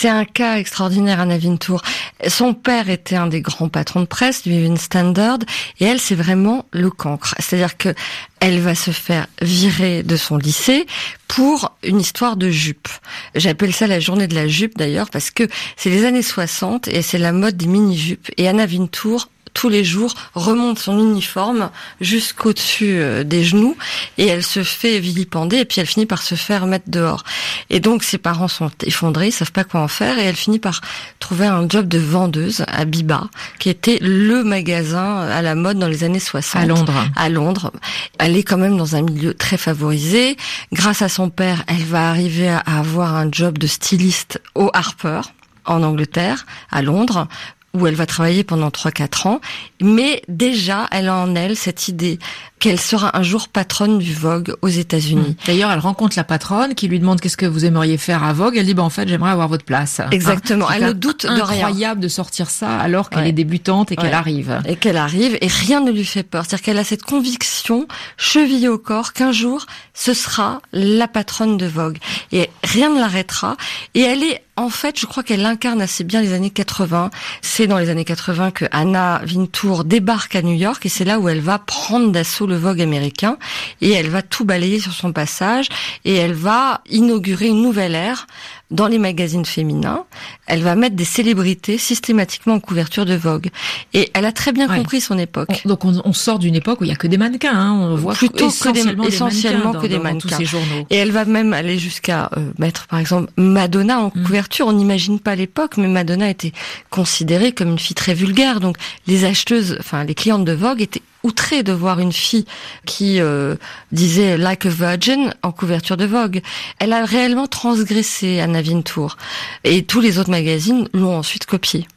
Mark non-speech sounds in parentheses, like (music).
C'est un cas extraordinaire, Anna Vintour. Son père était un des grands patrons de presse du Standard, et elle, c'est vraiment le cancre. C'est-à-dire que elle va se faire virer de son lycée pour une histoire de jupe. J'appelle ça la journée de la jupe d'ailleurs parce que c'est les années 60 et c'est la mode des mini-jupes. Et Anna Vintour tous les jours, remonte son uniforme jusqu'au-dessus euh, des genoux et elle se fait vilipender et puis elle finit par se faire mettre dehors. Et donc ses parents sont effondrés, ils savent pas quoi en faire et elle finit par trouver un job de vendeuse à Biba, qui était le magasin à la mode dans les années 60. À Londres. À Londres. Elle est quand même dans un milieu très favorisé. Grâce à son père, elle va arriver à avoir un job de styliste au Harper en Angleterre, à Londres, où elle va travailler pendant 3-4 ans, mais déjà elle a en elle cette idée qu'elle sera un jour patronne du Vogue aux États-Unis. Mmh. D'ailleurs, elle rencontre la patronne qui lui demande qu'est-ce que vous aimeriez faire à Vogue. Elle dit bah en fait j'aimerais avoir votre place. (laughs) Exactement. elle ne doute de rien. Incroyable de sortir ça alors qu'elle est débutante et qu'elle arrive. Et qu'elle arrive et rien ne lui fait peur. C'est-à-dire qu'elle a cette conviction chevillée au corps qu'un jour ce sera la patronne de Vogue et rien ne l'arrêtera. Et elle est en fait, je crois qu'elle incarne assez bien les années 80. C'est dans les années 80 que Anna Wintour débarque à New York et c'est là où elle va prendre d'assaut le Vogue américain et elle va tout balayer sur son passage et elle va inaugurer une nouvelle ère dans les magazines féminins. Elle va mettre des célébrités systématiquement en couverture de Vogue. Et elle a très bien compris son époque. donc on, sort d'une époque où il y a que des mannequins. Hein. On voit plutôt que des, essentiellement que des mannequins. ces journaux. Et elle va même aller jusqu'à euh, mettre par exemple Madonna en mm. couverture. On n'imagine pas l'époque, mais Madonna était considérée comme une fille très vulgaire. Donc les acheteuses, enfin les clientes de Vogue étaient outré de voir une fille qui euh, disait Like a Virgin en couverture de Vogue. Elle a réellement transgressé Anna Wintour. Et tous les autres magazines l'ont ensuite copié.